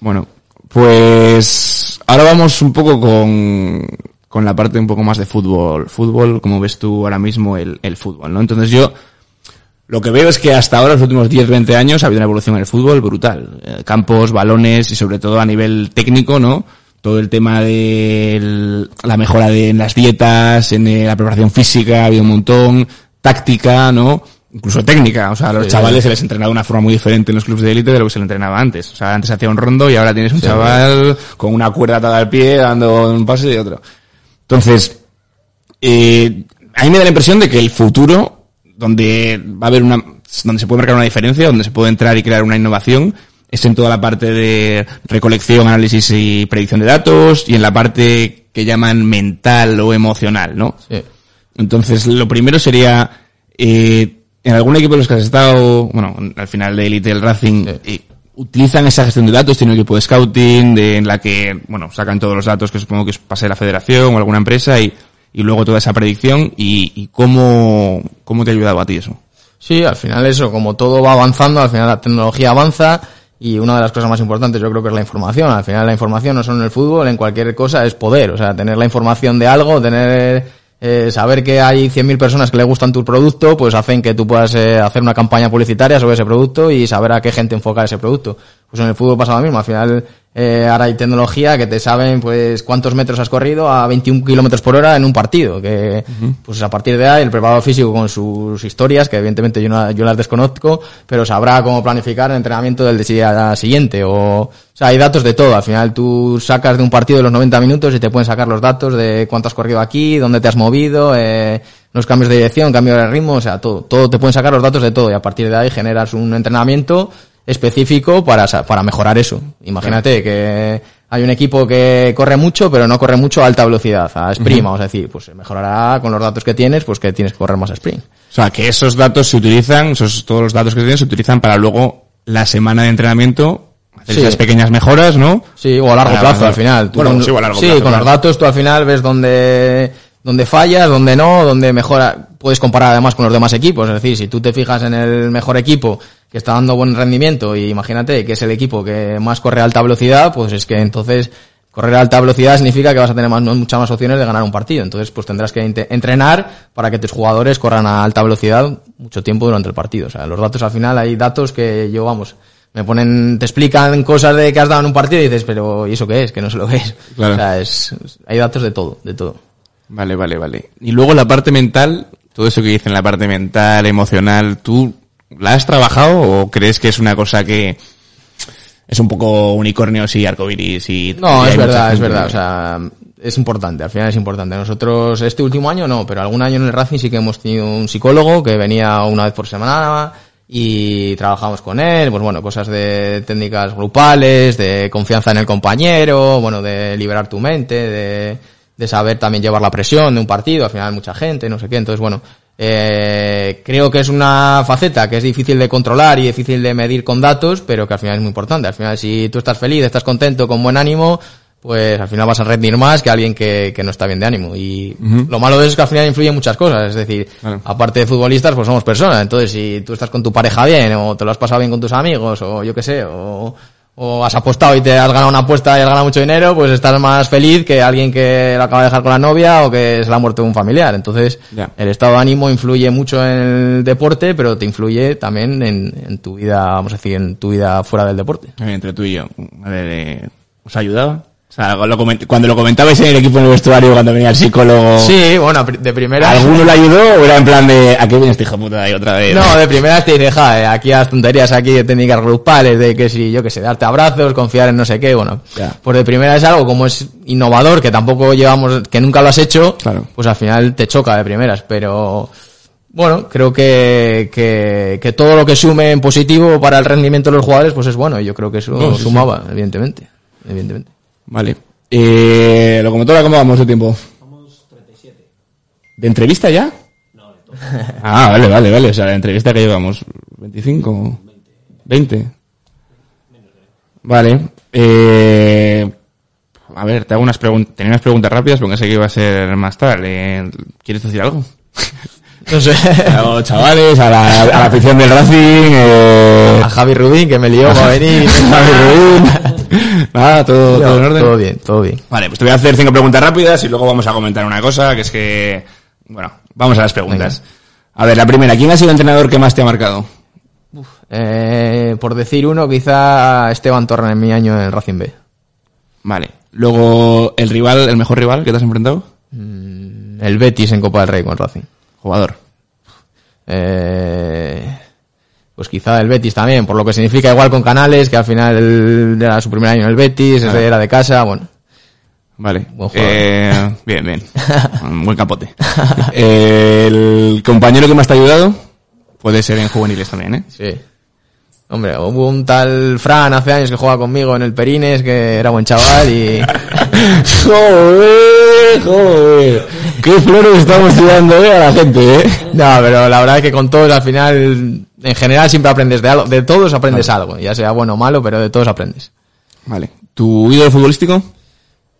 Bueno, pues ahora vamos un poco con, con la parte un poco más de fútbol. Fútbol, como ves tú ahora mismo el, el fútbol, ¿no? Entonces yo lo que veo es que hasta ahora, los últimos 10, 20 años, ha habido una evolución en el fútbol brutal. Eh, campos, balones y sobre todo a nivel técnico, ¿no? Todo el tema de la mejora de en las dietas, en eh, la preparación física, ha habido un montón, táctica, ¿no? Incluso técnica, o sea, a los Sí, chavales sí. se les entrena de una forma muy diferente en los clubes de élite de lo que se le entrenaba antes. O sea, antes hacía un rondo y ahora tienes un chaval con una cuerda atada al pie dando un pase y otro. Entonces, eh, a mí me da la impresión de que el futuro donde va a haber una, donde se puede marcar una diferencia, donde se puede entrar y crear una innovación, es en toda la parte de recolección, análisis y predicción de datos y en la parte que llaman mental o emocional, ¿no? Sí. Entonces, lo primero sería, eh, en algún equipo de los que has estado, bueno, al final de Elite del Racing, eh, utilizan esa gestión de datos, tiene un equipo de scouting, de, en la que, bueno, sacan todos los datos que supongo que pase de la federación o alguna empresa y, y luego toda esa predicción y, y cómo, cómo te ha ayudado a ti eso. Sí, al final eso, como todo va avanzando, al final la tecnología avanza y una de las cosas más importantes yo creo que es la información. Al final la información no solo en el fútbol, en cualquier cosa es poder. O sea, tener la información de algo, tener eh, saber que hay 100.000 personas que le gustan tu producto, pues hacen que tú puedas eh, hacer una campaña publicitaria sobre ese producto y saber a qué gente enfocar ese producto. Pues en el fútbol pasa lo mismo. Al final eh, ahora hay tecnología que te saben pues cuántos metros has corrido a 21 kilómetros por hora en un partido. Que pues a partir de ahí el preparador físico con sus historias, que evidentemente yo, no, yo las desconozco, pero sabrá cómo planificar el entrenamiento del día siguiente. O, o sea, hay datos de todo. Al final tú sacas de un partido de los 90 minutos y te pueden sacar los datos de cuánto has corrido aquí, dónde te has movido, eh, los cambios de dirección, cambio de ritmo, o sea, todo. Todo te pueden sacar los datos de todo y a partir de ahí generas un entrenamiento específico para, para mejorar eso. Imagínate que hay un equipo que corre mucho, pero no corre mucho a alta velocidad, a sprint, vamos a decir, pues mejorará con los datos que tienes, pues que tienes que correr más a sprint. O sea, que esos datos se utilizan, esos, todos los datos que tienes se utilizan para luego la semana de entrenamiento hacer Sí. esas pequeñas mejoras, ¿no? Sí, o a largo Para plazo al final. Tú Bueno, con- sí, o a largo sí, plazo, con claro. los datos tú al final ves dónde, dónde fallas, dónde no, dónde mejora. Puedes comparar además con los demás equipos. Es decir, si tú te fijas en el mejor equipo que está dando buen rendimiento y imagínate que es el equipo que más corre a alta velocidad, pues es que entonces correr a alta velocidad significa que vas a tener más, muchas más opciones de ganar un partido. Entonces, pues tendrás que entrenar para que tus jugadores corran a alta velocidad mucho tiempo durante el partido. O sea, los datos al final hay datos que yo, vamos, me ponen, te explican cosas de que has dado en un partido y dices, pero ¿y eso qué es? Que no sé lo que es. Claro. O sea, es, hay datos de todo, de todo. Vale, vale, vale. Y luego la parte mental, todo eso que dicen, la parte mental, emocional, ¿tú la has trabajado o crees que es una cosa que es un poco unicornios y arcoiris y... No, y es verdad, es verdad. O sea, es importante, al final es importante. Nosotros, este último año no, pero algún año en el Racing sí que hemos tenido un psicólogo que venía una vez por semana y trabajamos con él, pues bueno, cosas de técnicas grupales, de confianza en el compañero, bueno, de liberar tu mente, de, de saber también llevar la presión de un partido, al final mucha gente, no sé qué, entonces bueno, eh, creo que es una faceta que es difícil de controlar y difícil de medir con datos, pero que al final es muy importante. Al final, si tú estás feliz, estás contento, con buen ánimo, pues al final vas a rendir más que alguien que, que no está bien de ánimo. Y lo malo de eso es que al final influyen muchas cosas. Es decir, Claro. aparte de futbolistas, pues somos personas. Entonces, si tú estás con tu pareja bien, o te lo has pasado bien con tus amigos, o yo qué sé, o, o has apostado y te has ganado una apuesta y has ganado mucho dinero, pues estás más feliz que alguien que lo acaba de dejar con la novia o que se le ha muerto un familiar. Entonces, el estado de ánimo influye mucho en el deporte, pero te influye también en, en tu vida, vamos a decir, en tu vida fuera del deporte. Entre tú y yo. Eh, ¿os ayudaba? O sea, lo cuando lo comentabais en el equipo en el vestuario, cuando venía el psicólogo... Sí, bueno, de primera. ¿Alguno le ayudó o era en plan de... ¿A qué viene este hijo de puta ahí otra vez? No, de primeras te dice, ja, eh, aquí las tonterías aquí de técnicas grupales, de que si, yo que sé, darte abrazos, confiar en no sé qué, bueno. Ya. Pues de primera es algo como es innovador, que tampoco llevamos, que nunca lo has hecho, Claro. pues al final te choca de primeras, pero bueno, creo que, que, que todo lo que sume en positivo para el rendimiento de los jugadores, pues es bueno, y yo creo que eso No, sí, sumaba, evidentemente, evidentemente. Vale. Eh, lo comentó ¿cómo vamos de tiempo? Vamos 37. ¿De entrevista ya? No, Ah, vale, vale, vale. O sea, de entrevista que llevamos 25. 20. Vale. Eh, a ver, te hago unas preguntas. Tenía unas preguntas rápidas porque sé que iba a ser más tarde. ¿Quieres decir algo? *laughs* No sé. *laughs* A los chavales, a la, a la afición del Racing, eh, A Javi Rubín, que me lió para venir. *laughs* Javi Rubín. *laughs* Nada, todo, todo en orden. Todo bien, todo bien. Vale, pues te voy a hacer cinco preguntas rápidas y luego vamos a comentar una cosa, que es que... Bueno, vamos a las preguntas. A ver, la primera, ¿quién ha sido el entrenador que más te ha marcado? Eh, por decir uno, quizá Esteban Torre en mi año en Racing B. Vale. Luego, el rival, el mejor rival que te has enfrentado? El Betis en Copa del Rey con Racing. Jugador. Eh, pues quizá el Betis también, por lo que significa igual con Canales, que al final era su primer año en el Betis, era de casa, bueno. Vale. Buen. Eh, bien, bien. *laughs* Un buen capote. el compañero que más te ha ayudado? Puede ser en juveniles también, ¿eh? Sí. Hombre, hubo un tal Fran hace años que jugaba conmigo en el Perines, que era buen chaval y... *laughs* joder, joder. Qué flores estamos tirando eh, a la gente, ¿eh? No, pero la verdad es que con todos al final, en general siempre aprendes de algo, de todos aprendes algo, ya sea bueno o malo, pero de todos aprendes. Vale. ¿Tu ídolo futbolístico?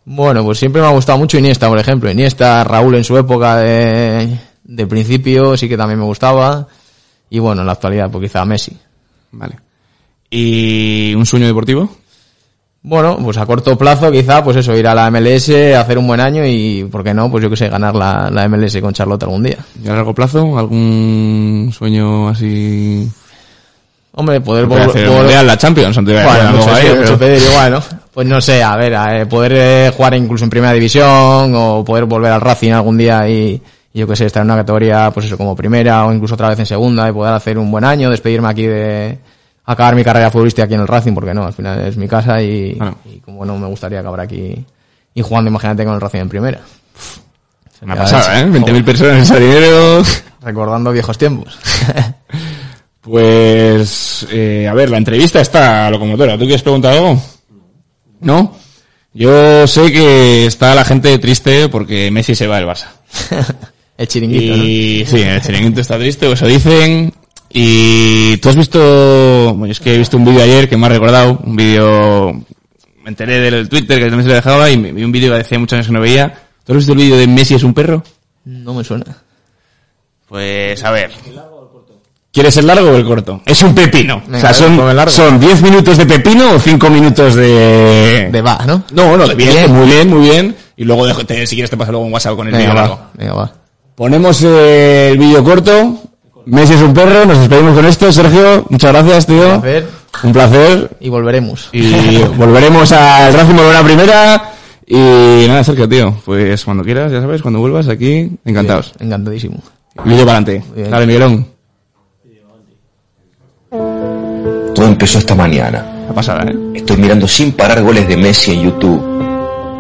Bueno, pues siempre me ha gustado mucho Iniesta, por ejemplo. Iniesta, Raúl en su época de, de principio sí que también me gustaba. Y bueno, en la actualidad, pues quizá Messi. Vale. ¿Y un sueño deportivo? Bueno, pues a corto plazo quizá, pues eso, ir a la MLS, hacer un buen año y, ¿por qué no? Pues yo que sé, ganar la, la MLS con Charlotte algún día. ¿Y a largo plazo? ¿Algún sueño así? Hombre, poder el Mundial, la Champions, antes de Bueno, mucho, ahí, sí, pero- mucho pedir igual, ¿no? Pues no sé, a ver, eh, poder eh, jugar incluso en primera división o poder volver al Racing algún día y yo que sé, estar en una categoría, pues eso, como primera o incluso otra vez en segunda y poder hacer un buen año, despedirme aquí de acabar mi carrera futbolística aquí en el Racing, porque no, al final es mi casa y, y como no me gustaría acabar aquí y jugando, imagínate, con el Racing en primera. Una pasada, ¿eh? 20.000 personas en ese dinero. *laughs* Recordando viejos tiempos. *laughs* Pues, eh, a ver, la entrevista está locomotora. ¿Tú quieres preguntar algo? ¿No? Yo sé que está la gente triste porque Messi se va del Barça. *laughs* el chiringuito, y, Sí, el chiringuito está triste, o eso dicen. Y tú has visto, bueno, es que he visto un vídeo ayer que me ha recordado, un vídeo, me enteré del Twitter que también se lo dejaba y vi un vídeo que decía muchos años que no veía. ¿Tú has visto el vídeo de Messi es un perro? No me suena. Pues a ver. ¿Quieres el largo o el corto? Es un pepino. Venga, o sea, ver, son, largo. son 10 minutos de pepino o 5 minutos de... De va, ¿no? No, no, de bien, Bien. muy bien, muy bien. Y luego dejo- te- si quieres te paso luego un WhatsApp con el vídeo va, largo. venga, va. Ponemos eh, el vídeo corto. Messi es un perro. Nos despedimos con esto. Sergio, muchas gracias, tío. Un placer. Un placer. Y volveremos. Y volveremos al Racing volver a primera. Y nada, Sergio, tío. Pues cuando quieras, ya sabes, cuando vuelvas aquí, encantados. Bien, encantadísimo. Vídeo para adelante. Dale, Miguelón. Todo empezó esta mañana. La pasada, ¿eh? Estoy mirando sin parar goles de Messi en YouTube.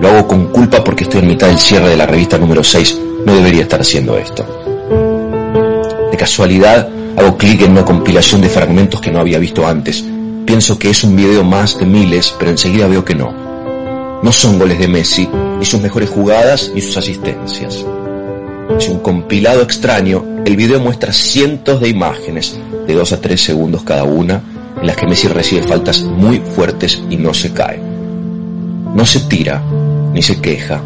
Lo hago con culpa porque estoy en mitad del cierre de la revista número 6. No debería estar haciendo esto. De casualidad, hago clic en una compilación de fragmentos que no había visto antes. Pienso que es un video más de miles, pero enseguida veo que no. No son goles de Messi, ni sus mejores jugadas, ni sus asistencias. Es un compilado extraño. El video muestra cientos de imágenes, de 2 a 3 segundos cada una, en las que Messi recibe faltas muy fuertes y no se cae. No se tira, ni se queja.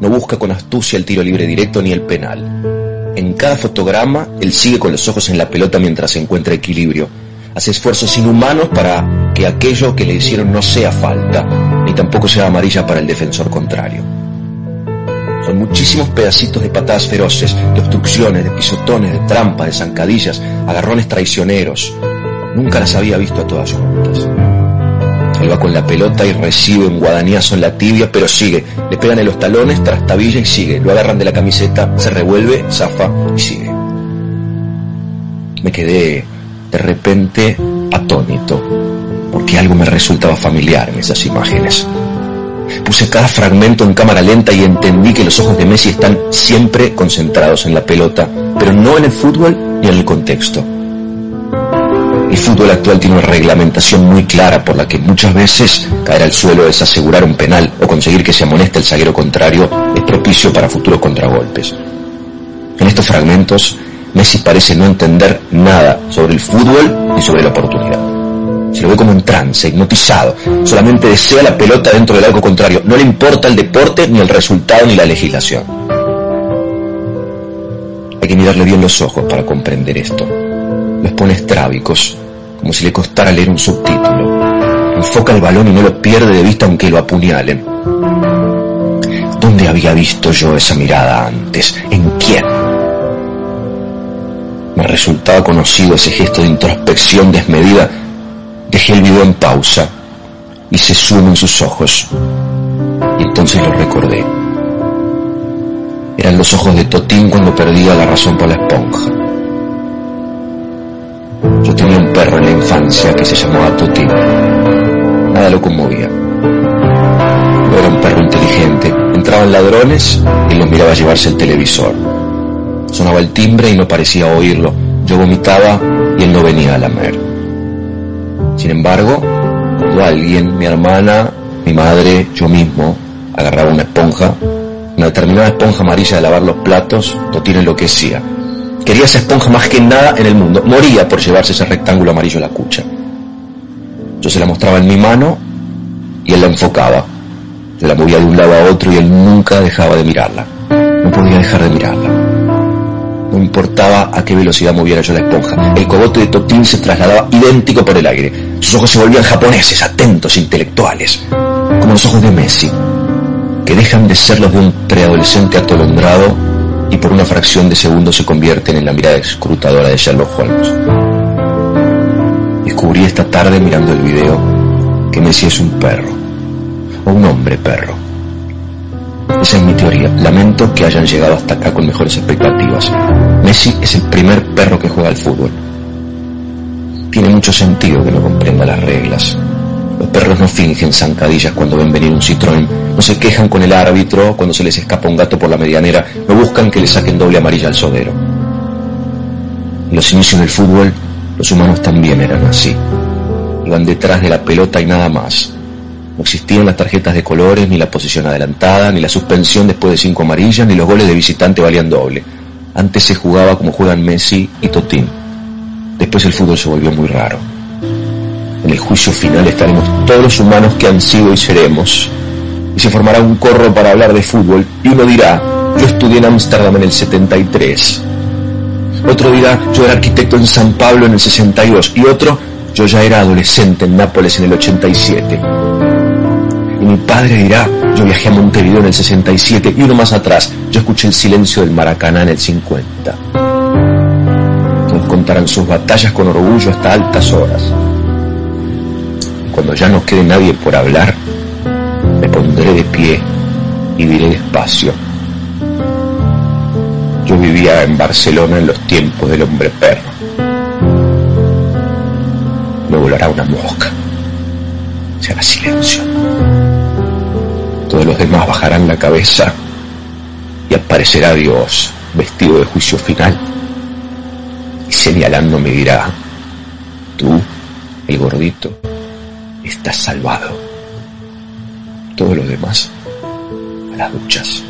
No busca con astucia el tiro libre directo ni el penal. En cada fotograma, él sigue con los ojos en la pelota mientras encuentra equilibrio. Hace esfuerzos inhumanos para que aquello que le hicieron no sea falta, ni tampoco sea amarilla para el defensor contrario. Son muchísimos pedacitos de patadas feroces, de obstrucciones, de pisotones, de trampas, de zancadillas, agarrones traicioneros. Nunca las había visto a todas juntas. Él va con la pelota y recibe un guadañazo en la tibia, pero sigue. Le pegan en los talones, trastabilla y sigue. Lo agarran de la camiseta, se revuelve, zafa y sigue. Me quedé de repente atónito, porque algo me resultaba familiar en esas imágenes. Puse cada fragmento en cámara lenta y entendí que los ojos de Messi están siempre concentrados en la pelota, pero no en el fútbol ni en el contexto. El fútbol actual tiene una reglamentación muy clara por la que muchas veces caer al suelo es asegurar un penal o conseguir que se amoneste el zaguero contrario es propicio para futuros contragolpes. En estos fragmentos, Messi parece no entender nada sobre el fútbol ni sobre la oportunidad. Se lo ve como en trance, hipnotizado. Solamente desea la pelota dentro del arco contrario. No le importa el deporte, ni el resultado, ni la legislación. Hay que mirarle bien los ojos para comprender esto. Pone estrábicos, como si le costara leer un subtítulo. Enfoca el balón y no lo pierde de vista aunque lo apuñalen. ¿Dónde había visto yo esa mirada antes? ¿En quién? Me resultaba conocido ese gesto de introspección desmedida. Dejé el video en pausa. Hice zoom en sus ojos. Y entonces lo recordé. Eran los ojos de Totín cuando perdía la razón por la esponja. Yo tenía un perro en la infancia que se llamaba Totín. Nada lo conmovía. No era un perro inteligente. Entraban ladrones y lo miraba llevarse el televisor. Sonaba el timbre y no parecía oírlo. yo vomitaba y él no venía a lamer. Sin embargo, cuando alguien, mi hermana, mi madre, yo mismo, agarraba una esponja, una determinada esponja amarilla de lavar los platos, Totín enloquecía. Quería esa esponja más que nada en el mundo. Moría por llevarse ese rectángulo amarillo a la cucha. Yo se la mostraba en mi mano y él la enfocaba. La movía de un lado a otro y él nunca dejaba de mirarla. No podía dejar de mirarla. No importaba a qué velocidad moviera yo la esponja. El cogote de Totín se trasladaba idéntico por el aire. Sus ojos se volvían japoneses, atentos, intelectuales. Como los ojos de Messi, que dejan de ser los de un preadolescente atolondrado y por una fracción de segundo se convierten en la mirada escrutadora de Sherlock Holmes. Descubrí esta tarde mirando el video que Messi es un perro, o un hombre perro. Esa es mi teoría. Lamento que hayan llegado hasta acá con mejores expectativas. Messi es el primer perro que juega al fútbol. Tiene mucho sentido que no comprenda las reglas. Los perros no fingen zancadillas cuando ven venir un Citroën, no se quejan con el árbitro cuando se les escapa un gato por la medianera, no buscan que le saquen doble amarilla al sodero. En los inicios del fútbol, los humanos también eran así. Iban detrás de la pelota y nada más. No existían las tarjetas de colores, ni la posición adelantada, ni la suspensión después de cinco amarillas, ni los goles de visitante valían doble. Antes se jugaba como juegan Messi y Totín. Después el fútbol se volvió muy raro. En el juicio final estaremos todos los humanos que han sido y seremos. Y se formará un corro para hablar de fútbol. Y uno dirá, yo estudié en Ámsterdam en el 73. Otro dirá, yo era arquitecto en San Pablo en el 62. Y otro, yo ya era adolescente en Nápoles en el 87. Y mi padre dirá, yo viajé a Montevideo en el 67. Y uno más atrás, yo escuché el silencio del Maracaná en el 50. Todos contarán sus batallas con orgullo hasta altas horas. Cuando ya no quede nadie por hablar, me pondré de pie y diré despacio. Yo vivía en Barcelona en los tiempos del hombre perro. Me volará una mosca. Se hará silencio. Todos los demás bajarán la cabeza y aparecerá Dios vestido de juicio final y señalando me dirá, tú, el gordito, estás salvado. Todos los demás a las duchas.